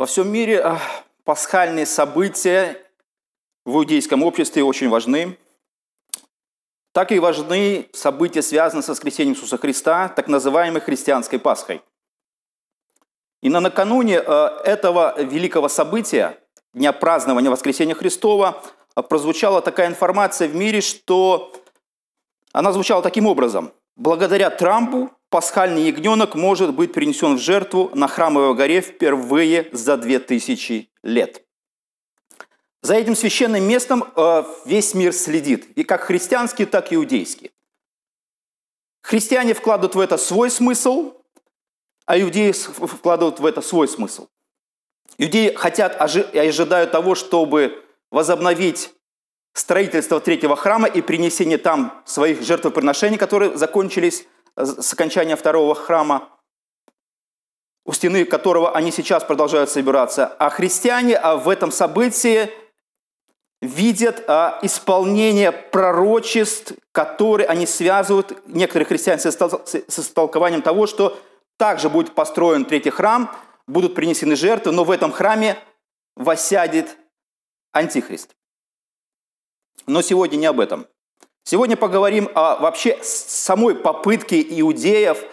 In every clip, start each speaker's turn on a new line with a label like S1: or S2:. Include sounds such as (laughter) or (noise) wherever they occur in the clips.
S1: Во всем мире а, пасхальные события в иудейском обществе очень важны. Так и важны события, связанные с воскресением Иисуса Христа, так называемой христианской Пасхой. И на накануне а, этого великого события, дня празднования воскресения Христова, а, прозвучала такая информация в мире, что она звучала таким образом. Благодаря Трампу пасхальный ягненок может быть принесен в жертву на храмовой горе впервые за две тысячи лет. За этим священным местом э, весь мир следит, и как христианский, так и иудейский. Христиане вкладывают в это свой смысл, а иудеи вкладывают в это свой смысл. Иудеи хотят и ожидают того, чтобы возобновить строительство третьего храма и принесение там своих жертвоприношений, которые закончились с окончания второго храма, у стены которого они сейчас продолжают собираться. А христиане а в этом событии видят а, исполнение пророчеств, которые они связывают, некоторые христиане, с истолкованием того, что также будет построен третий храм, будут принесены жертвы, но в этом храме восядет Антихрист. Но сегодня не об этом. Сегодня поговорим о вообще самой попытке иудеев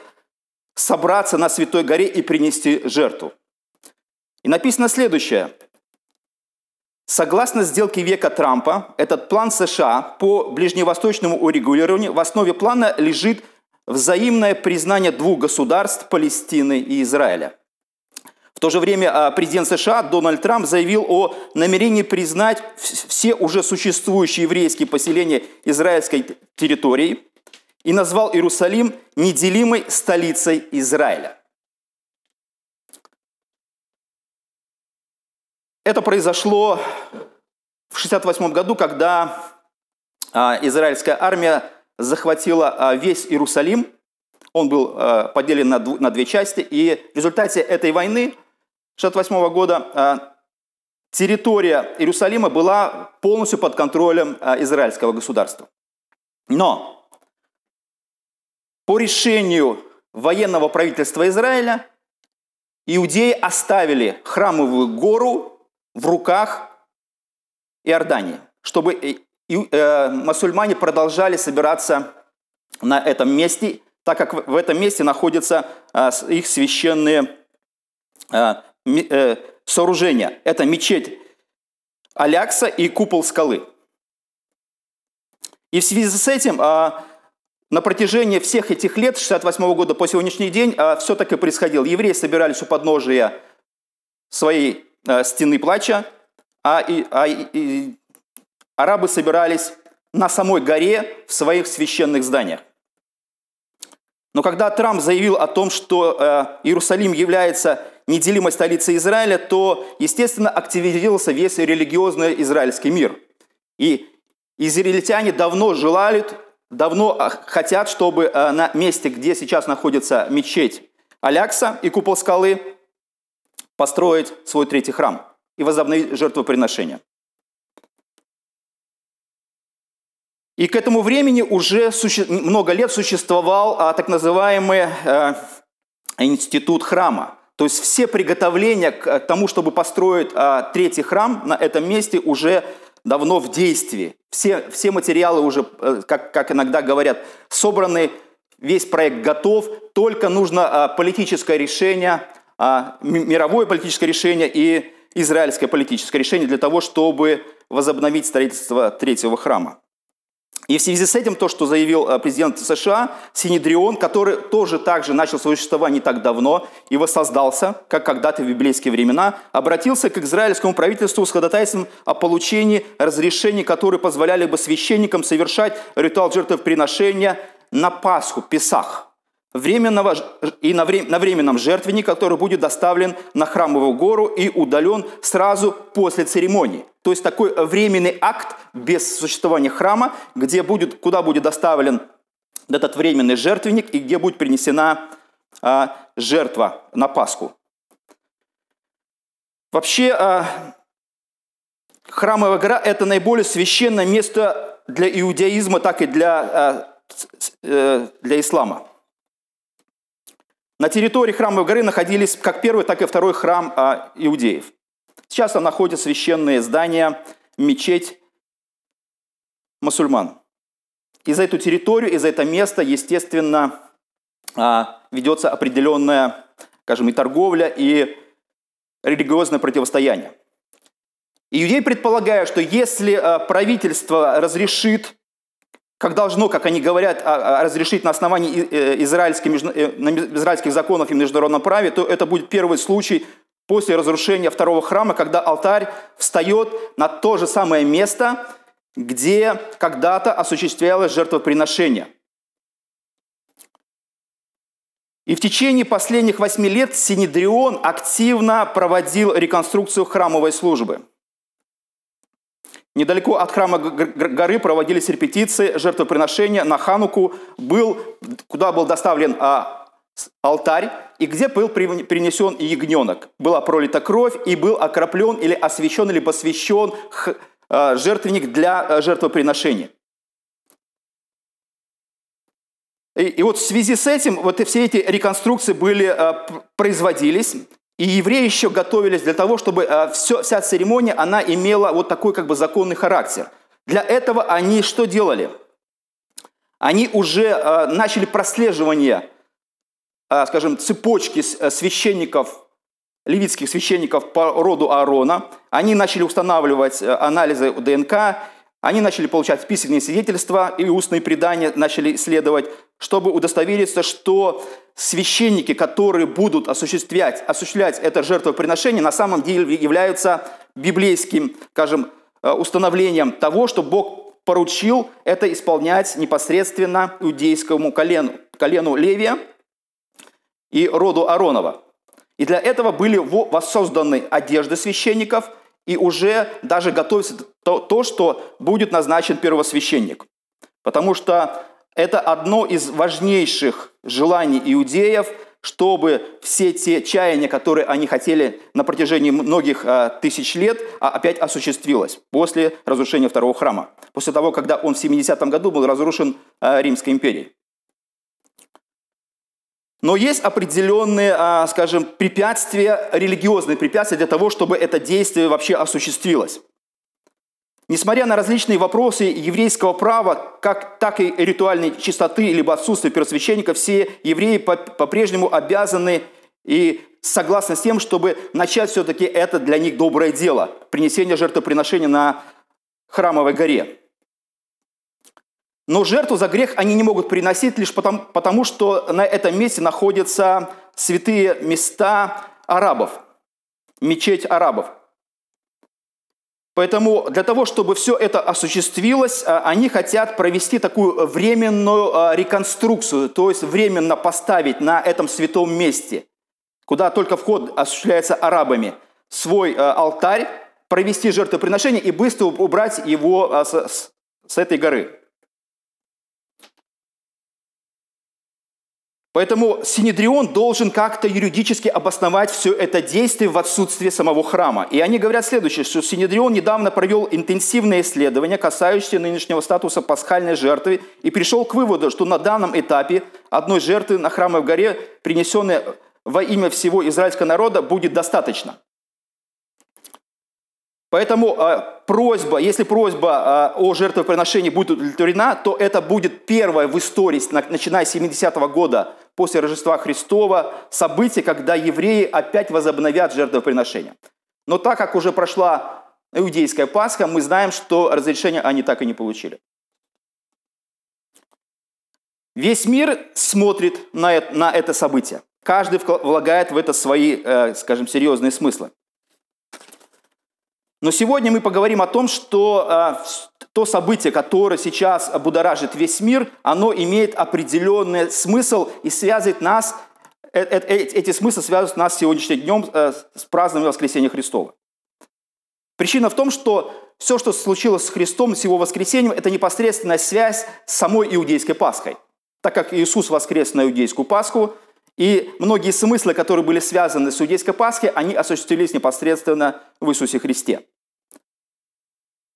S1: собраться на Святой горе и принести жертву. И написано следующее. Согласно сделке века Трампа, этот план США по ближневосточному урегулированию в основе плана лежит взаимное признание двух государств Палестины и Израиля. В то же время а, президент США Дональд Трамп заявил о намерении признать все уже существующие еврейские поселения израильской территории и назвал Иерусалим неделимой столицей Израиля. Это произошло в 1968 году, когда а, израильская армия захватила а, весь Иерусалим. Он был поделен на две части, и в результате этой войны 1968 года а, территория Иерусалима была полностью под контролем а, израильского государства. Но по решению военного правительства Израиля иудеи оставили храмовую гору в руках Иордании, чтобы э, мусульмане продолжали собираться на этом месте, так как в этом месте находятся а, их священные Э, сооружения. Это мечеть Алякса и купол скалы. И в связи с этим а, на протяжении всех этих лет, с 68 года по сегодняшний день, а, все так и происходило. Евреи собирались у подножия своей а, стены плача, а, и, а и, арабы собирались на самой горе в своих священных зданиях. Но когда Трамп заявил о том, что Иерусалим является неделимой столицей Израиля, то, естественно, активизировался весь религиозный израильский мир. И израильтяне давно желали, давно а, хотят, чтобы а, на месте, где сейчас находится мечеть Алякса и купол скалы, построить свой третий храм и возобновить жертвоприношение. И к этому времени уже много лет существовал а, так называемый институт храма. То есть все приготовления к тому, чтобы построить а, третий храм на этом месте уже давно в действии. Все, все материалы уже, э, как, как иногда говорят, собраны, весь проект готов, только нужно а, политическое решение, а, мировое политическое решение и израильское политическое решение для того, чтобы возобновить строительство третьего храма. И в связи с этим то, что заявил э, президент США, Синедрион, который тоже также начал свое существование не так давно и воссоздался, как когда-то в библейские времена, обратился к израильскому правительству с ходатайством о получении разрешений, которые позволяли бы священникам совершать ритуал жертвоприношения на Пасху, Песах временного, и на, время, на временном жертвеннике, который будет доставлен на храмовую гору и удален сразу после церемонии. То есть такой временный акт без существования храма, где будет, куда будет доставлен этот временный жертвенник и где будет принесена а, жертва на Пасху. Вообще, а, храмовая гора – это наиболее священное место для иудаизма, так и для, а, э, для ислама. На территории храмовой горы находились как первый, так и второй храм а, иудеев. Сейчас там находятся священные здания, мечеть мусульман. И за эту территорию, и за это место, естественно, а, ведется определенная, скажем, и торговля, и религиозное противостояние. Иудеи предполагают, что если а, правительство разрешит, как должно, как они говорят, а, разрешить на основании э, израильских, э, израильских законов и международном праве, то это будет первый случай после разрушения второго храма, когда алтарь встает на то же самое место, где когда-то осуществлялось жертвоприношение. И в течение последних восьми лет Синедрион активно проводил реконструкцию храмовой службы. Недалеко от храма горы проводились репетиции жертвоприношения на Хануку, был, куда был доставлен а, алтарь, и где был принесен ягненок. Была пролита кровь, и был окроплен или освящен, или посвящен а, жертвенник для а, жертвоприношения. И, и вот в связи с этим вот все эти реконструкции были, а, производились, и евреи еще готовились для того, чтобы все, вся церемония, она имела вот такой как бы законный характер. Для этого они что делали? Они уже начали прослеживание, скажем, цепочки э, священников левитских священников по роду Аарона. Они начали устанавливать э, анализы ДНК, они начали получать письменные свидетельства и устные предания начали исследовать, чтобы удостовериться, что священники, которые будут осуществлять, осуществлять это жертвоприношение, на самом деле являются библейским, скажем, э, установлением того, что Бог поручил это исполнять непосредственно иудейскому колену, колену Левия и роду Аронова. И для этого были воссозданы одежды священников, и уже даже готовится то, то, что будет назначен первосвященник. Потому что это одно из важнейших желаний иудеев, чтобы все те чаяния, которые они хотели на протяжении многих а, тысяч лет, а, опять осуществилось после разрушения второго храма. После того, когда он в 70 году был разрушен а, Римской империей. Но есть определенные, а, скажем, препятствия, религиозные препятствия для того, чтобы это действие вообще осуществилось. Несмотря на различные вопросы еврейского права, как, так и ритуальной чистоты либо отсутствия первосвященника, все евреи по-прежнему обязаны и согласны с тем, чтобы начать все-таки это для них доброе дело – принесение жертвоприношения на храмовой горе. Но жертву за грех они не могут приносить лишь потому, потому что на этом месте находятся святые места арабов, мечеть арабов. Поэтому для того, чтобы все это осуществилось, а, они хотят провести такую временную а, реконструкцию, то есть временно поставить на этом святом месте, куда только вход осуществляется арабами, свой а, алтарь, провести жертвоприношение и быстро убрать его с, с этой горы. Поэтому Синедрион должен как-то юридически обосновать все это действие в отсутствии самого храма. И они говорят следующее, что Синедрион недавно провел интенсивное исследование, касающееся нынешнего статуса пасхальной жертвы, и пришел к выводу, что на данном этапе одной жертвы на храмовой горе, принесенной во имя всего израильского народа, будет достаточно. Поэтому э, просьба, если просьба э, о жертвоприношении будет удовлетворена, то это будет первое в истории, начиная с 70-го года после Рождества Христова, событие, когда евреи опять возобновят жертвоприношение. Но так как уже прошла иудейская Пасха, мы знаем, что разрешение они так и не получили. Весь мир смотрит на это, на это событие. Каждый влагает в это свои, э, скажем, серьезные смыслы. Но сегодня мы поговорим о том, что а, то событие, которое сейчас будоражит весь мир, оно имеет определенный смысл и связывает нас, э, э, э, эти смыслы связывают нас сегодняшним днем с празднованием воскресения Христова. Причина в том, что все, что случилось с Христом, с Его воскресением, это непосредственная связь с самой иудейской Пасхой. Так как Иисус воскрес на иудейскую Пасху, и многие смыслы, которые были связаны с иудейской Пасхой, они осуществились непосредственно в Иисусе Христе.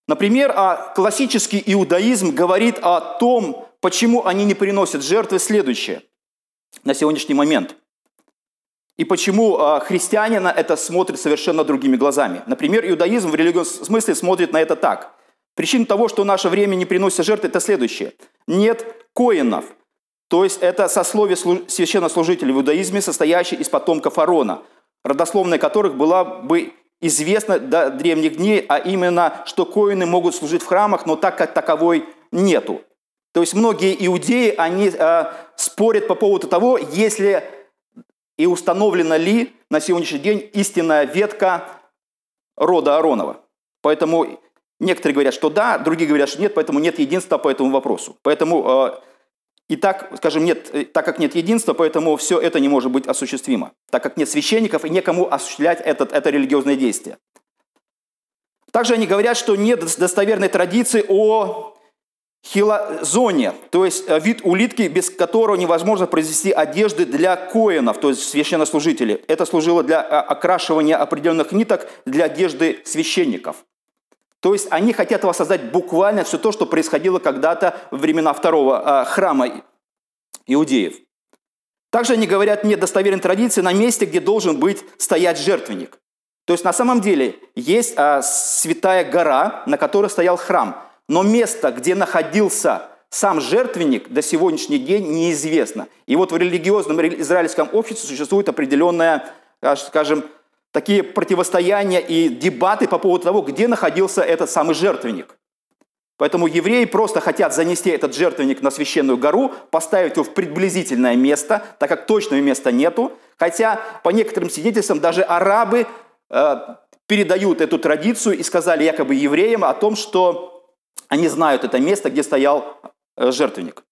S1: Например, а классический иудаизм говорит о том, почему они не приносят жертвы следующее на сегодняшний момент. и почему а, христиане на это смотрят совершенно другими глазами. Например, иудаизм в религиозном смысле смотрит на это так. Причина того, что в наше время не приносится жертвы, это следующее. Нет коинов, то есть это сословие священнослужителей в иудаизме, состоящее из потомков Арона, родословная которых была бы известна до древних дней, а именно, что коины могут служить в храмах, но так как таковой нету. То есть многие иудеи, они э, спорят по поводу того, если и установлена ли на сегодняшний день истинная ветка рода Аронова. Поэтому некоторые говорят, что да, другие говорят, что нет, поэтому нет единства по этому вопросу. Поэтому э, и так, скажем, нет, э, так как нет единства, поэтому все это не может быть осуществимо, так как нет священников и некому осуществлять этот, это религиозное действие. Также они говорят, что нет достоверной традиции о хилозоне, то есть э, вид улитки, без которого невозможно произвести одежды для коинов, то есть священнослужителей. Это служило для э, окрашивания определенных ниток для одежды священников. То есть они хотят воссоздать буквально все то, что происходило когда-то во времена второго э, храма иудеев. Также они говорят, нет достоверной традиции на месте, где должен быть стоять жертвенник. То есть на самом деле есть святая гора, на которой стоял храм – но место, где находился сам жертвенник, до сегодняшний день неизвестно. И вот в религиозном израильском обществе существует определенное, скажем, такие противостояния и дебаты по поводу того, где находился этот самый жертвенник. Поэтому евреи просто хотят занести этот жертвенник на священную гору, поставить его в приблизительное место, так как точного места нету. Хотя, по некоторым свидетельствам, даже арабы э, передают эту традицию и сказали якобы евреям о том, что они знают это место, где стоял э, жертвенник.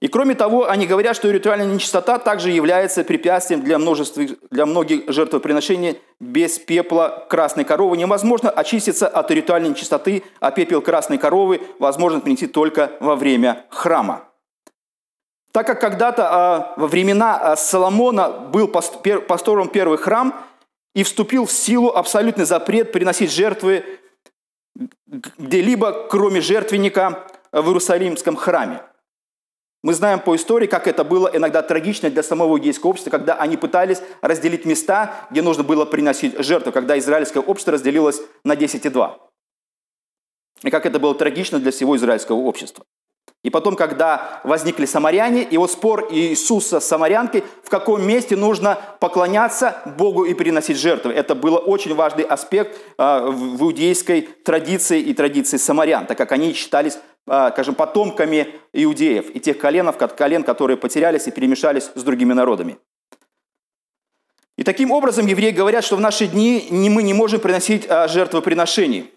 S1: И кроме того, они говорят, что ритуальная нечистота также является препятствием для, множества, для многих жертвоприношений. Без пепла красной коровы невозможно очиститься от ритуальной нечистоты, а пепел красной коровы возможно принести только во время храма. Так как когда-то а, во времена а, Соломона был пастором первый храм и вступил в силу абсолютный запрет приносить жертвы где-либо, кроме жертвенника в Иерусалимском храме. Мы знаем по истории, как это было иногда трагично для самого иудейского общества, когда они пытались разделить места, где нужно было приносить жертву, когда израильское общество разделилось на 10 и 2. И как это было трагично для всего израильского общества. И потом, когда возникли самаряне, и вот спор Иисуса с самарянкой, в каком месте нужно поклоняться Богу и приносить жертвы. Это был очень важный аспект а, в иудейской традиции и традиции самарян, так как они считались, скажем, потомками иудеев и тех коленов, колен, которые потерялись и перемешались с другими народами. И таким образом евреи говорят, что в наши дни мы не можем приносить а, жертвоприношений,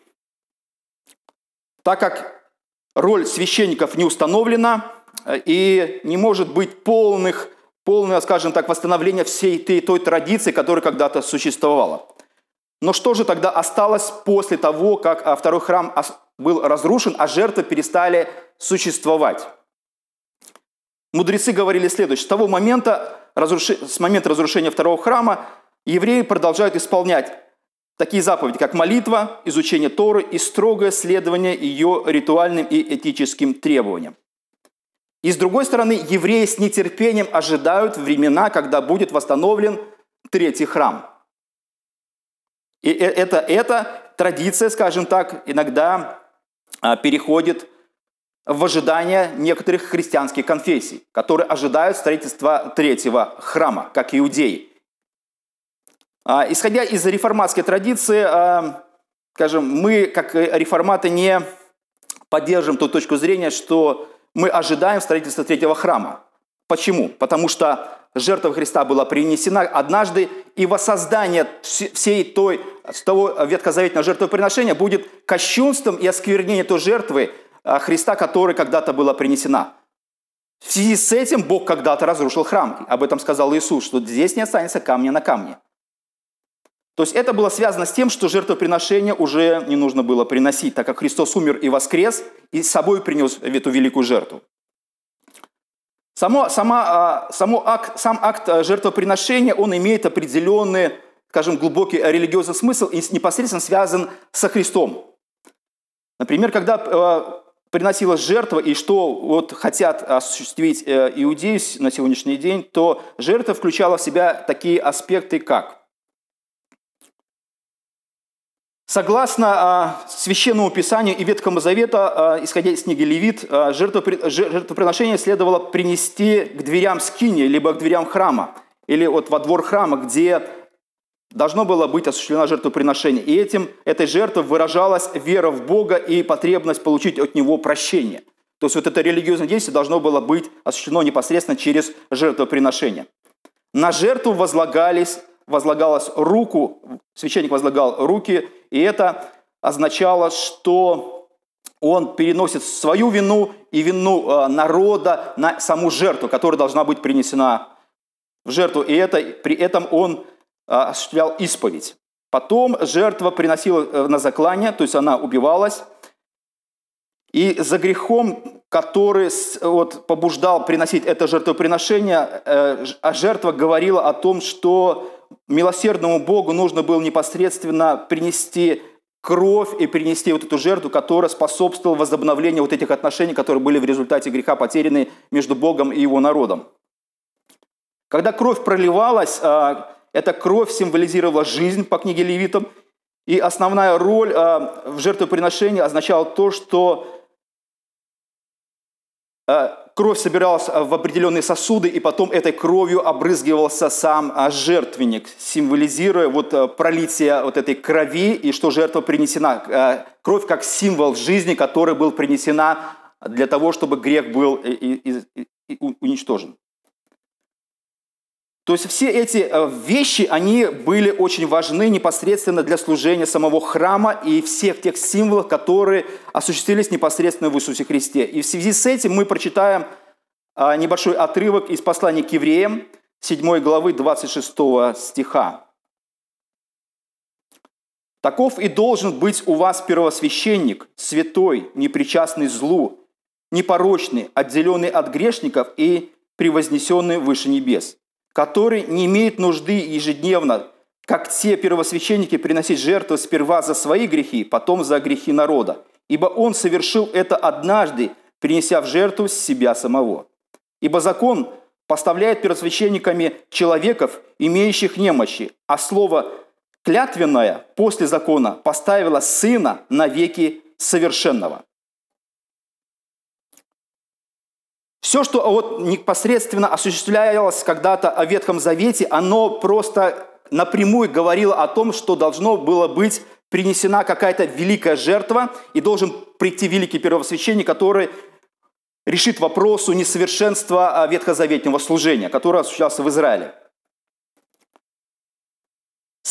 S1: так как роль священников не установлена э, и не может быть полных, полного, скажем так, восстановления всей той, той традиции, которая когда-то существовала. Но что же тогда осталось после того, как а, второй храм был разрушен, а жертвы перестали существовать? Мудрецы говорили следующее. С того момента, с момента разрушения второго храма, евреи продолжают исполнять Такие заповеди, как молитва, изучение Торы и строгое следование ее ритуальным и этическим требованиям. И с другой стороны, евреи с нетерпением ожидают времена, когда будет восстановлен третий храм. И э, это, эта традиция, скажем так, иногда переходит в ожидание некоторых христианских конфессий, которые ожидают строительства третьего храма, как иудеи. А, исходя из реформатской традиции, а, скажем, мы, как реформаты, не поддерживаем ту точку зрения, что мы ожидаем строительства третьего храма. Почему? Потому что жертва Христа была принесена однажды, и воссоздание всей той, того ветхозаветного жертвоприношения будет кощунством и осквернением той жертвы а, Христа, которая когда-то была принесена. В связи с этим Бог когда-то разрушил храм. Об этом сказал Иисус, что здесь не останется камня на камне. То есть это было связано с тем, что жертвоприношение уже не нужно было приносить, так как Христос умер и воскрес, и с собой принес эту великую жертву. Само, сама, а, само акт, сам акт а, жертвоприношения, он имеет определенный, скажем, глубокий религиозный смысл и непосредственно связан со Христом. Например, когда а, приносилась жертва и что вот хотят осуществить э, иудеи на сегодняшний день, то жертва включала в себя такие аспекты, как Согласно а, Священному Писанию и Ветхому Завета, исходя из книги Левит, а, жертвоприношение следовало принести к дверям скини, либо к дверям храма, или вот во двор храма, где должно было быть осуществлено жертвоприношение. И этим, этой жертвой выражалась вера в Бога и потребность получить от Него прощение. То есть вот это религиозное действие должно было быть осуществлено непосредственно через жертвоприношение. На жертву возлагались, возлагалась руку, священник возлагал руки, и это означало, что он переносит свою вину и вину э, народа на саму жертву, которая должна быть принесена в жертву. И это, при этом он а, осуществлял исповедь. Потом жертва приносила э, на заклание, то есть она убивалась. И за грехом, который вот, побуждал приносить это жертвоприношение, э, а жертва говорила о том, что милосердному Богу нужно было непосредственно принести кровь и принести вот эту жертву, которая способствовала возобновлению вот этих отношений, которые были в результате греха потеряны между Богом и его народом. Когда кровь проливалась, а, эта кровь символизировала жизнь по книге Левитам, и основная роль а, в жертвоприношении означала то, что кровь собиралась в определенные сосуды, и потом этой кровью обрызгивался сам жертвенник, символизируя вот пролитие вот этой крови, и что жертва принесена. Кровь как символ жизни, который был принесена для того, чтобы грех был уничтожен. То есть все эти э, вещи, они были очень важны непосредственно для служения самого храма и всех тех символов, которые осуществились непосредственно в Иисусе Христе. И в связи с этим мы прочитаем э, небольшой отрывок из послания к евреям, 7 главы 26 стиха. «Таков и должен быть у вас первосвященник, святой, непричастный злу, непорочный, отделенный от грешников и превознесенный выше небес» который не имеет нужды ежедневно, как те первосвященники, приносить жертвы сперва за свои грехи, потом за грехи народа. Ибо он совершил это однажды, принеся в жертву себя самого. Ибо закон поставляет первосвященниками человеков, имеющих немощи, а слово «клятвенное» после закона поставило сына на веки совершенного. Все, что вот непосредственно осуществлялось когда-то о Ветхом Завете, оно просто напрямую говорило о том, что должно было быть принесена какая-то великая жертва, и должен прийти великий первосвященник, который решит вопросу несовершенства ветхозаветного служения, которое осуществлялось в Израиле.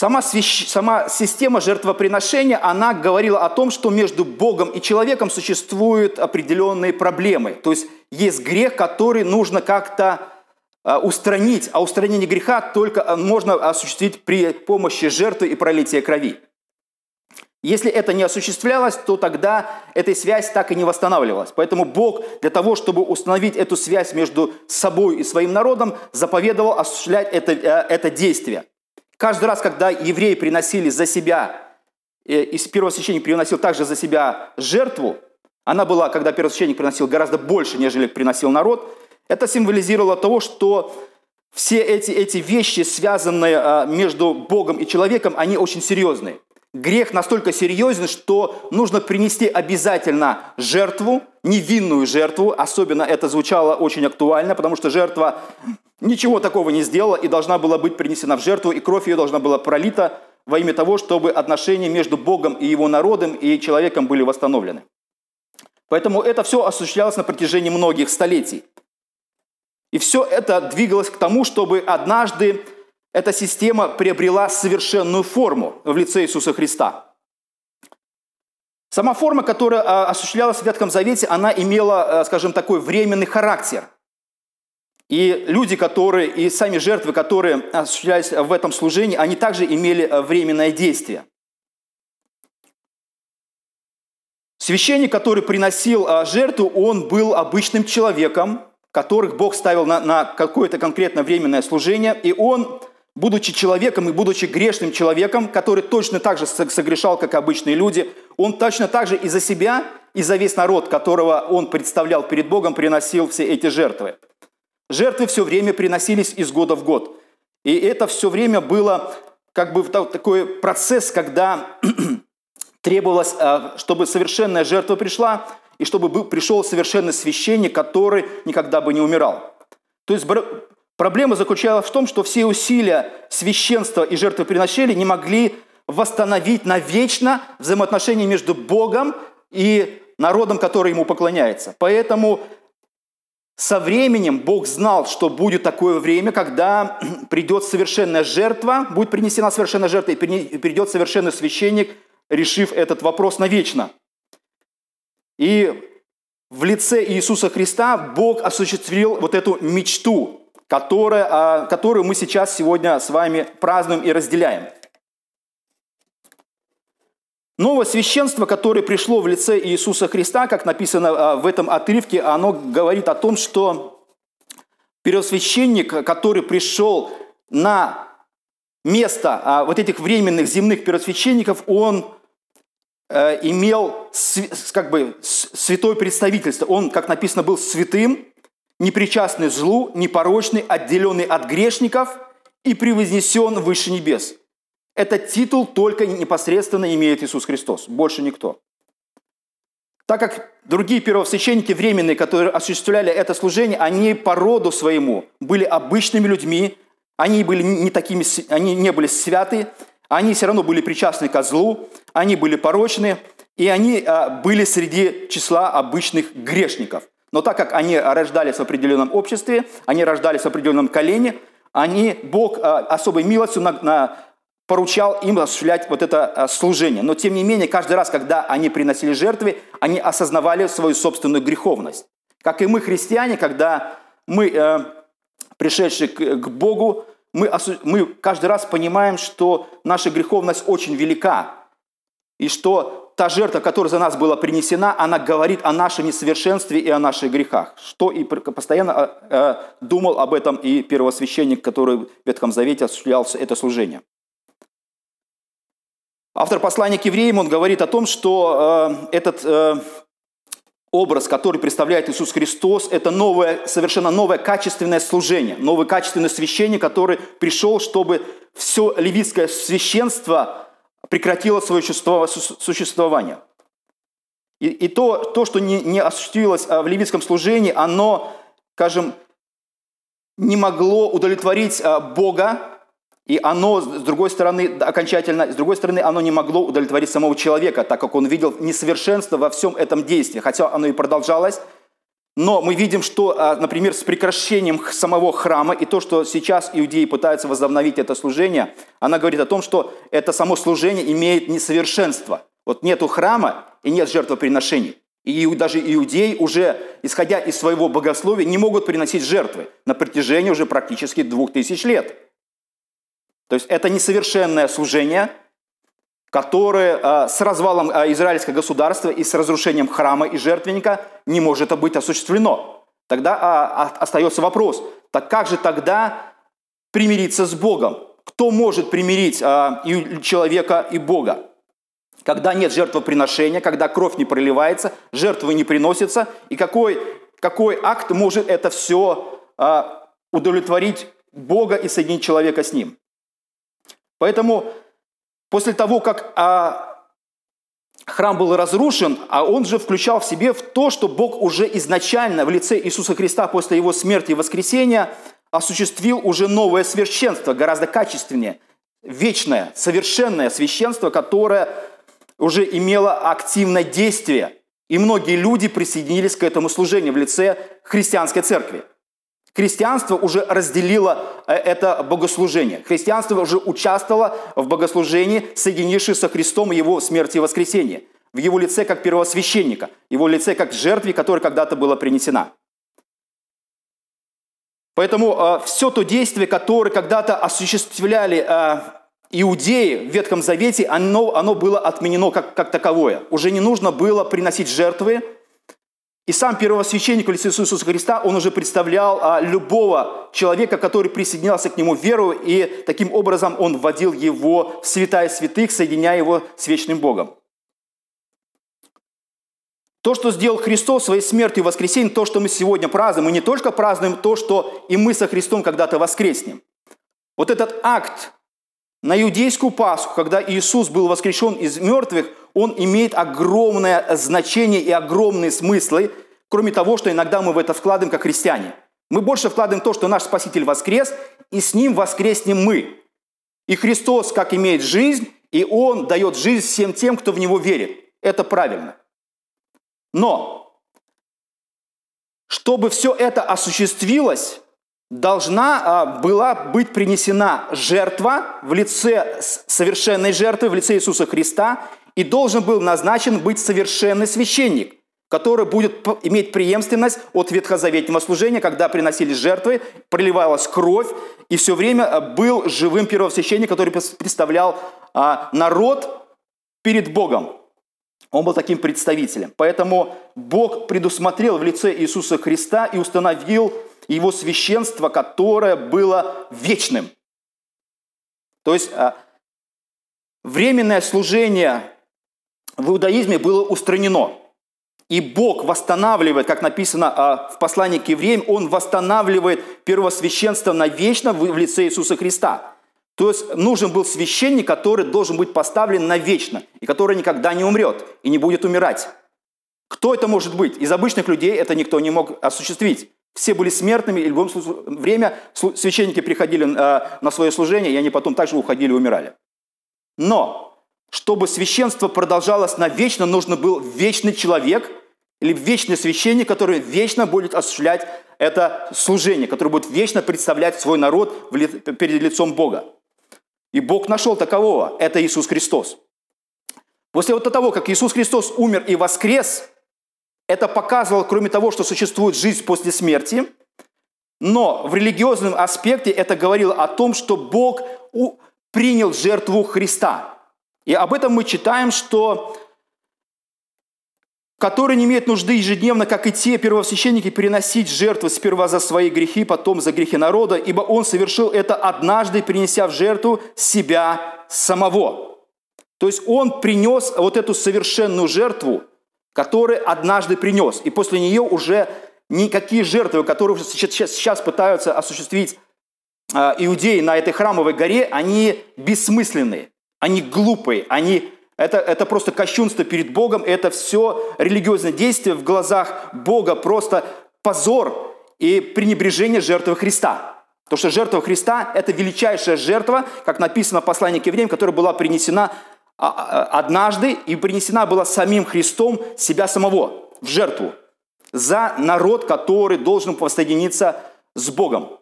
S1: Сама, свящ... Сама система жертвоприношения, она говорила о том, что между Богом и человеком существуют определенные проблемы. То есть есть грех, который нужно как-то а, устранить, а устранение греха только а, можно осуществить при помощи жертвы и пролития крови. Если это не осуществлялось, то тогда эта связь так и не восстанавливалась. Поэтому Бог для того, чтобы установить эту связь между собой и своим народом, заповедовал осуществлять это, э, это действие – Каждый раз, когда евреи приносили за себя, э, и первосвященник приносил также за себя жертву, она была, когда первосвященник приносил гораздо больше, нежели приносил народ, это символизировало того, что все эти, эти вещи, связанные а, между Богом и человеком, они очень серьезные. Грех настолько серьезен, что нужно принести обязательно жертву, невинную жертву. Особенно это звучало очень актуально, потому что жертва ничего такого не сделала и должна была быть принесена в жертву, и кровь ее должна была пролита во имя того, чтобы отношения между Богом и его народом и человеком были восстановлены. Поэтому это все осуществлялось на протяжении многих столетий. И все это двигалось к тому, чтобы однажды эта система приобрела совершенную форму в лице Иисуса Христа. Сама форма, которая а, осуществлялась в Ветхом Завете, она имела, а, скажем, такой временный характер. И люди, которые, и сами жертвы, которые осуществлялись в этом служении, они также имели а, временное действие. Священник, который приносил жертву, он был обычным человеком, которых Бог ставил на, на какое-то конкретное временное служение, и он будучи человеком и будучи грешным человеком, который точно так же согрешал, как обычные люди, он точно так же и за себя и за весь народ, которого он представлял перед Богом, приносил все эти жертвы. Жертвы все время приносились из года в год. И это все время было как бы такой процесс, когда (clears throat) требовалось, а, чтобы совершенная жертва пришла, и чтобы пришел совершенный священник, который никогда бы не умирал. То есть проблема заключалась в том, что все усилия священства и жертвоприношения не могли восстановить навечно взаимоотношения между Богом и народом, который ему поклоняется. Поэтому со временем Бог знал, что будет такое время, когда (clears throat) придет совершенная жертва, будет принесена совершенная жертва, и придет совершенный священник, решив этот вопрос навечно. И в лице Иисуса Христа Бог осуществил вот эту мечту, которая, а, которую мы сейчас сегодня с вами празднуем и разделяем – Новое священство, которое пришло в лице Иисуса Христа, как написано а, в этом отрывке, оно говорит о том, что первосвященник, который пришел на место а, вот этих временных земных первосвященников, он э, имел как бы святое представительство. Он, как написано, был святым, непричастный злу, непорочный, отделенный от грешников и превознесен выше небес. Этот титул только непосредственно имеет Иисус Христос, больше никто. Так как другие первосвященники временные, которые осуществляли это служение, они по роду своему были обычными людьми, они, были не такими, они не были святы, они все равно были причастны к злу, они были порочны, и они а, были среди числа обычных грешников. Но так как они рождались в определенном обществе, они рождались в определенном колене, они, Бог а, особой милостью на, на поручал им осуществлять вот это а, служение. Но тем не менее, каждый раз, когда они приносили жертвы, они осознавали свою собственную греховность. Как и мы, христиане, когда мы, э, пришедшие к, к Богу, мы, мы каждый раз понимаем, что наша греховность очень велика. И что та жертва, которая за нас была принесена, она говорит о нашем несовершенстве и о наших грехах. Что и постоянно э, э, думал об этом и первосвященник, который в Ветхом Завете осуществлял это служение. Автор послания к евреям, он говорит о том, что э, этот э, образ, который представляет Иисус Христос, это новое, совершенно новое качественное служение, новый качественный священник, который пришел, чтобы все левитское священство прекратило свое существование. И, и то, то, что не, не осуществилось э, в левитском служении, оно, скажем, не могло удовлетворить э, Бога, и оно, с другой стороны, окончательно, с другой стороны, оно не могло удовлетворить самого человека, так как он видел несовершенство во всем этом действии, хотя оно и продолжалось. Но мы видим, что, а, например, с прекращением самого храма и то, что сейчас иудеи пытаются возобновить это служение, она говорит о том, что это само служение имеет несовершенство. Вот нету храма и нет жертвоприношений. И даже иудеи уже, исходя из своего богословия, не могут приносить жертвы на протяжении уже практически двух тысяч лет. То есть это несовершенное служение, которое а, с развалом а, израильского государства и с разрушением храма и жертвенника не может быть осуществлено. Тогда а, остается вопрос, так как же тогда примириться с Богом? Кто может примирить человека и Бога? Когда нет жертвоприношения, когда кровь не проливается, жертвы не приносятся, и какой, какой акт может это все удовлетворить Бога и соединить человека с Ним? Поэтому после того, как а, храм был разрушен, а он же включал в себе в то, что Бог уже изначально в лице Иисуса Христа после его смерти и воскресения осуществил уже новое священство, гораздо качественнее, вечное, совершенное священство, которое уже имело активное действие. И многие люди присоединились к этому служению в лице христианской церкви. Христианство уже разделило э, это богослужение. Христианство уже участвовало в богослужении, соединившись со Христом и Его смерти и воскресении. В Его лице как первосвященника, Его лице как жертве, которая когда-то была принесена. Поэтому э, все то действие, которое когда-то осуществляли э, иудеи в Ветхом Завете, оно, оно было отменено как, как таковое. Уже не нужно было приносить жертвы, и сам первосвященник в лице Иисуса Христа, он уже представлял а, любого человека, который присоединялся к нему в веру, и таким образом он вводил его в святая святых, соединяя его с вечным Богом. То, что сделал Христос своей смертью и воскресением, то, что мы сегодня празднуем, мы не только празднуем то, что и мы со Христом когда-то воскреснем. Вот этот акт на иудейскую Пасху, когда Иисус был воскрешен из мертвых, он имеет огромное значение и огромные смыслы, кроме того, что иногда мы в это вкладываем как христиане. Мы больше вкладываем то, что наш Спаситель воскрес, и с Ним воскреснем мы. И Христос как имеет жизнь, и Он дает жизнь всем тем, кто в Него верит. Это правильно. Но, чтобы все это осуществилось, должна а, была быть принесена жертва в лице совершенной жертвы, в лице Иисуса Христа, и должен был назначен быть совершенный священник, который будет иметь преемственность от ветхозаветного служения, когда приносились жертвы, проливалась кровь, и все время а, был живым первосвященник, который представлял а, народ перед Богом. Он был таким представителем. Поэтому Бог предусмотрел в лице Иисуса Христа и установил его священство, которое было вечным. То есть а, временное служение в иудаизме было устранено. И Бог восстанавливает, как написано а, в послании к евреям, Он восстанавливает первосвященство навечно в лице Иисуса Христа. То есть нужен был священник, который должен быть поставлен навечно, и который никогда не умрет и не будет умирать. Кто это может быть? Из обычных людей это никто не мог осуществить. Все были смертными, и в любом время священники приходили э, на свое служение, и они потом также уходили и умирали. Но, чтобы священство продолжалось навечно, нужно был вечный человек или вечный священник, который вечно будет осуществлять это служение, который будет вечно представлять свой народ перед лицом Бога. И Бог нашел такового. Это Иисус Христос. После вот того, как Иисус Христос умер и воскрес, это показывало, кроме того, что существует жизнь после смерти, но в религиозном аспекте это говорило о том, что Бог принял жертву Христа. И об этом мы читаем, что который не имеет нужды ежедневно, как и те первосвященники, переносить жертвы сперва за свои грехи, потом за грехи народа, ибо он совершил это однажды, принеся в жертву себя самого. То есть он принес вот эту совершенную жертву, которую однажды принес. И после нее уже никакие жертвы, которые сейчас пытаются осуществить а, иудеи на этой храмовой горе, они бессмысленные, они глупые, они это, это просто кощунство перед Богом, это все религиозное действие в глазах Бога, просто позор и пренебрежение жертвы Христа. Потому что жертва Христа – это величайшая жертва, как написано в послании к евреям, которая была принесена а, а, однажды и принесена была самим Христом себя самого в жертву за народ, который должен воссоединиться с Богом.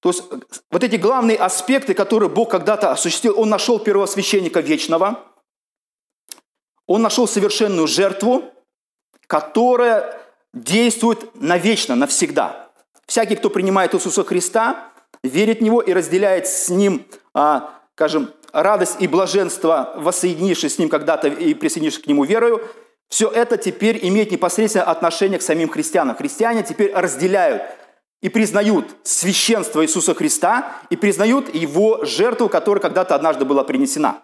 S1: То есть вот эти главные аспекты, которые Бог когда-то осуществил, Он нашел первосвященника вечного, Он нашел совершенную жертву, которая действует навечно, навсегда. Всякий, кто принимает Иисуса Христа, верит в Него и разделяет с Ним, а, скажем, радость и блаженство, воссоединившись с Ним когда-то и присоединившись к Нему верою, все это теперь имеет непосредственное отношение к самим христианам. Христиане теперь разделяют и признают священство Иисуса Христа, и признают Его жертву, которая когда-то однажды была принесена.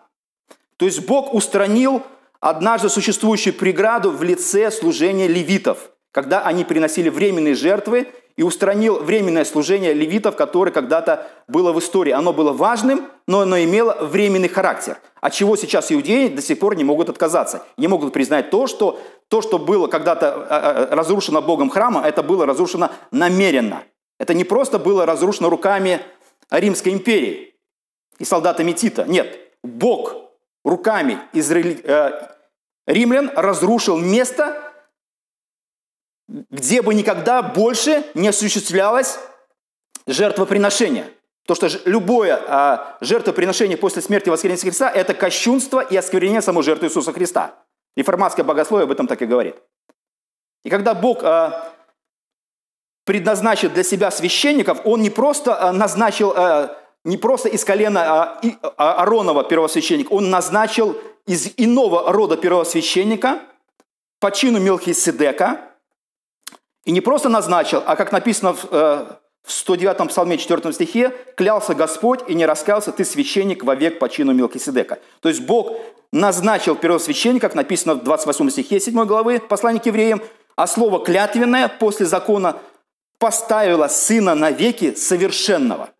S1: То есть Бог устранил однажды существующую преграду в лице служения левитов, когда они приносили временные жертвы, и устранил временное служение левитов, которое когда-то было в истории. Оно было важным, но оно имело временный характер. От чего сейчас иудеи до сих пор не могут отказаться. Не могут признать то, что то, что было когда-то э, э, разрушено Богом храма, это было разрушено намеренно. Это не просто было разрушено руками Римской империи и солдатами Тита. Нет, Бог руками израиль... Э, римлян разрушил место, где бы никогда больше не осуществлялось жертвоприношение. То, что любое а, жертвоприношение после смерти воскресения Христа – это кощунство и осквернение самой жертвы Иисуса Христа. Реформатское богословие об этом так и говорит. И когда Бог а, предназначил для себя священников, Он не просто а, назначил, а, не просто из колена Аронова первосвященника, Он назначил из иного рода первосвященника по чину Мелхиседека, и не просто назначил, а как написано в, э, в 109 псалме 4 стихе «Клялся Господь и не раскаялся, ты священник во век по чину Мелкиседека». То есть Бог назначил первосвященника, как написано в 28 стихе 7 главы послания к евреям, а слово «клятвенное» после закона поставило сына навеки совершенного.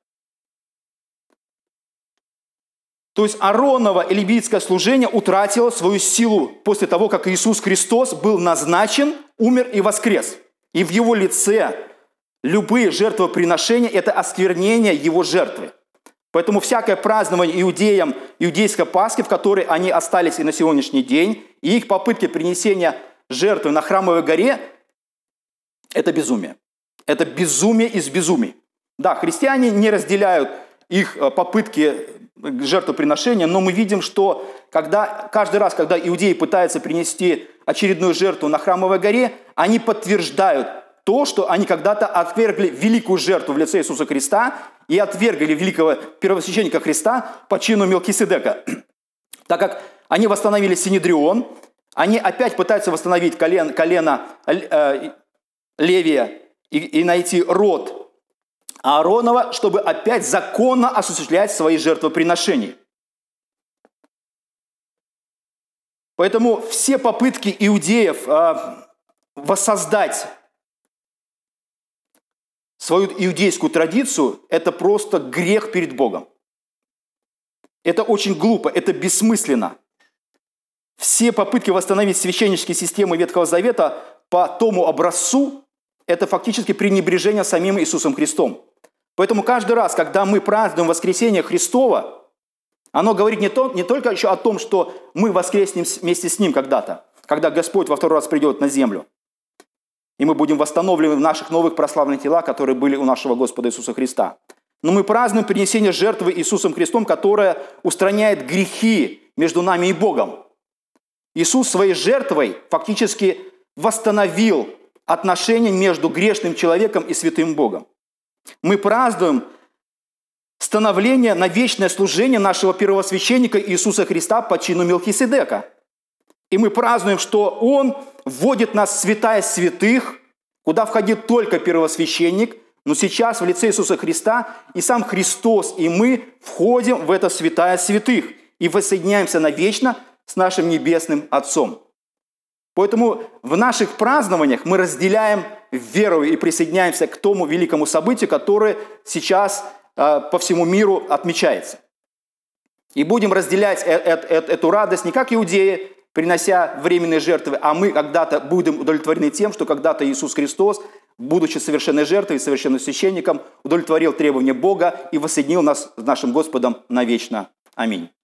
S1: То есть Аронова и либийское служение утратило свою силу после того, как Иисус Христос был назначен, умер и воскрес. И в его лице любые жертвоприношения – это осквернение его жертвы. Поэтому всякое празднование иудеям иудейской Пасхи, в которой они остались и на сегодняшний день, и их попытки принесения жертвы на храмовой горе – это безумие. Это безумие из безумий. Да, христиане не разделяют их э, попытки жертвоприношения, но мы видим, что когда, каждый раз, когда иудеи пытаются принести очередную жертву на храмовой горе, они подтверждают то, что они когда-то отвергли великую жертву в лице Иисуса Христа и отвергли великого первосвященника Христа по чину Мелкиседека. (clears throat) Так как они восстановили Синедрион, они опять пытаются восстановить колен, колено э, Левия и, и найти род Ааронова, чтобы опять законно осуществлять свои жертвоприношения. Поэтому все попытки иудеев а, воссоздать свою иудейскую традицию – это просто грех перед Богом. Это очень глупо, это бессмысленно. Все попытки восстановить священнические системы Ветхого Завета по тому образцу – это фактически пренебрежение самим Иисусом Христом. Поэтому каждый раз, когда мы празднуем воскресение Христова, оно говорит не, то, не только еще о том, что мы воскреснем вместе с Ним когда-то, когда Господь во второй раз придет на землю, и мы будем восстановлены в наших новых прославленных телах, которые были у нашего Господа Иисуса Христа. Но мы празднуем принесение жертвы Иисусом Христом, которая устраняет грехи между нами и Богом. Иисус своей жертвой фактически восстановил отношения между грешным человеком и святым Богом. Мы празднуем становление на вечное служение нашего первосвященника Иисуса Христа по чину Мелхиседека. И мы празднуем, что Он вводит нас в святая святых, куда входит только первосвященник, но сейчас в лице Иисуса Христа и сам Христос, и мы входим в это святая святых и воссоединяемся навечно с нашим Небесным Отцом. Поэтому в наших празднованиях мы разделяем веру и присоединяемся к тому великому событию, которое сейчас э, по всему миру отмечается. И будем разделять э, э, эту радость не как иудеи, принося временные жертвы, а мы когда-то будем удовлетворены тем, что когда-то Иисус Христос, будучи совершенной жертвой совершенным священником, удовлетворил требования Бога и воссоединил нас с нашим Господом навечно. Аминь.